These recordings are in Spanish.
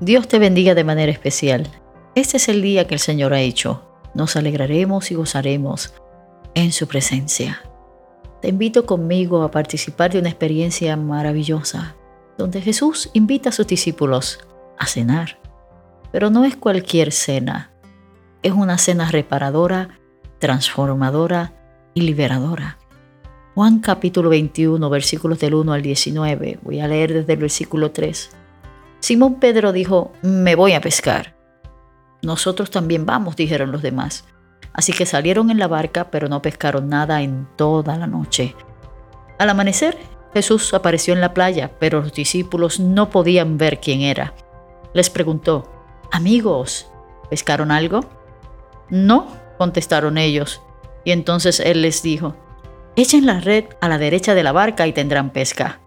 Dios te bendiga de manera especial. Este es el día que el Señor ha hecho. Nos alegraremos y gozaremos en su presencia. Te invito conmigo a participar de una experiencia maravillosa, donde Jesús invita a sus discípulos a cenar. Pero no es cualquier cena, es una cena reparadora, transformadora y liberadora. Juan capítulo 21, versículos del 1 al 19. Voy a leer desde el versículo 3. Simón Pedro dijo, me voy a pescar. Nosotros también vamos, dijeron los demás. Así que salieron en la barca, pero no pescaron nada en toda la noche. Al amanecer, Jesús apareció en la playa, pero los discípulos no podían ver quién era. Les preguntó, Amigos, ¿pescaron algo? No, contestaron ellos. Y entonces él les dijo, Echen la red a la derecha de la barca y tendrán pesca.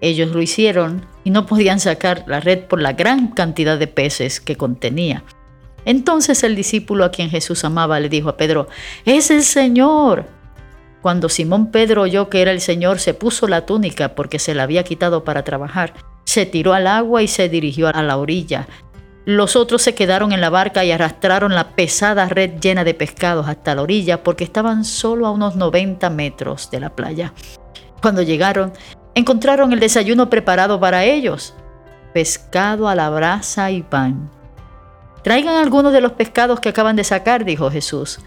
Ellos lo hicieron y no podían sacar la red por la gran cantidad de peces que contenía. Entonces el discípulo a quien Jesús amaba le dijo a Pedro, es el Señor. Cuando Simón Pedro oyó que era el Señor, se puso la túnica porque se la había quitado para trabajar, se tiró al agua y se dirigió a la orilla. Los otros se quedaron en la barca y arrastraron la pesada red llena de pescados hasta la orilla porque estaban solo a unos 90 metros de la playa. Cuando llegaron, encontraron el desayuno preparado para ellos, pescado a la brasa y pan. Traigan algunos de los pescados que acaban de sacar, dijo Jesús.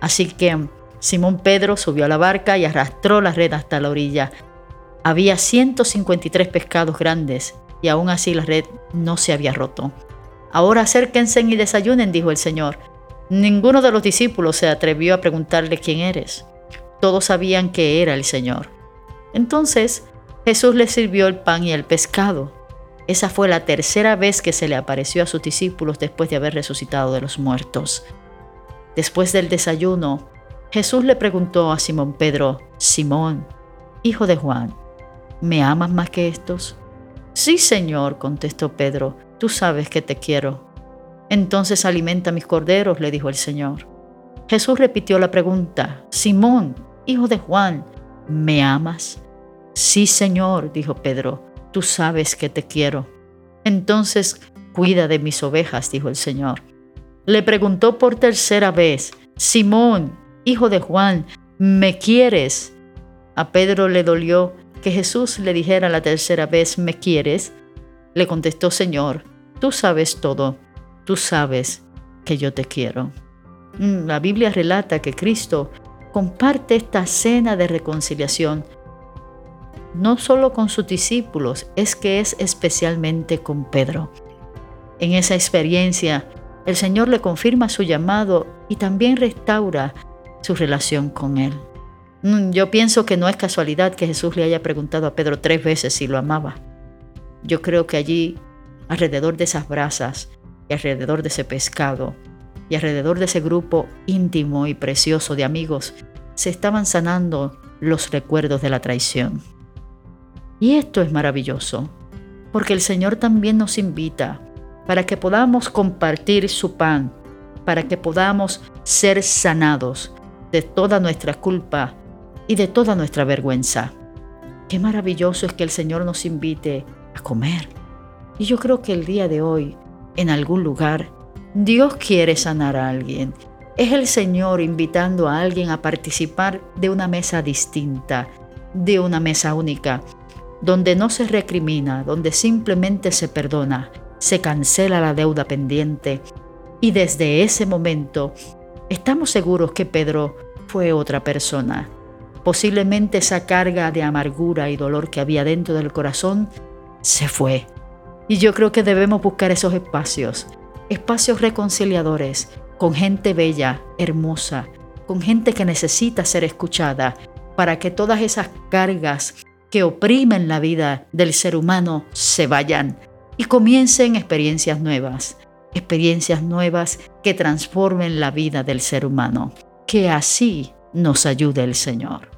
Así que Simón Pedro subió a la barca y arrastró la red hasta la orilla. Había 153 pescados grandes y aún así la red no se había roto. Ahora acérquense y desayunen, dijo el Señor. Ninguno de los discípulos se atrevió a preguntarle quién eres. Todos sabían que era el Señor. Entonces Jesús les sirvió el pan y el pescado. Esa fue la tercera vez que se le apareció a sus discípulos después de haber resucitado de los muertos. Después del desayuno, Jesús le preguntó a Simón Pedro, Simón, hijo de Juan, ¿me amas más que estos? Sí, Señor, contestó Pedro, tú sabes que te quiero. Entonces alimenta mis corderos, le dijo el Señor. Jesús repitió la pregunta, Simón, hijo de Juan, ¿me amas? Sí, Señor, dijo Pedro, tú sabes que te quiero. Entonces, cuida de mis ovejas, dijo el Señor. Le preguntó por tercera vez, Simón, hijo de Juan, ¿me quieres? A Pedro le dolió que Jesús le dijera la tercera vez, ¿me quieres? Le contestó, Señor, tú sabes todo, tú sabes que yo te quiero. Mm, la Biblia relata que Cristo comparte esta cena de reconciliación no solo con sus discípulos, es que es especialmente con Pedro. En esa experiencia, el Señor le confirma su llamado y también restaura su relación con Él. Mm, yo pienso que no es casualidad que Jesús le haya preguntado a Pedro tres veces si lo amaba. Yo creo que allí, alrededor de esas brasas y alrededor de ese pescado y alrededor de ese grupo íntimo y precioso de amigos, se estaban sanando los recuerdos de la traición. Y esto es maravilloso, porque el Señor también nos invita para que podamos compartir su pan, para que podamos ser sanados de toda nuestra culpa y de toda nuestra vergüenza. Qué maravilloso es que el Señor nos invite a comer. Y yo creo que el día de hoy, en algún lugar, Dios quiere sanar a alguien. Es el Señor invitando a alguien a participar de una mesa distinta, de una mesa única, donde no se recrimina, donde simplemente se perdona, se cancela la deuda pendiente. Y desde ese momento estamos seguros que Pedro fue otra persona. Posiblemente esa carga de amargura y dolor que había dentro del corazón se fue. Y yo creo que debemos buscar esos espacios, espacios reconciliadores, con gente bella, hermosa, con gente que necesita ser escuchada, para que todas esas cargas que oprimen la vida del ser humano se vayan y comiencen experiencias nuevas, experiencias nuevas que transformen la vida del ser humano. Que así nos ayude el Señor.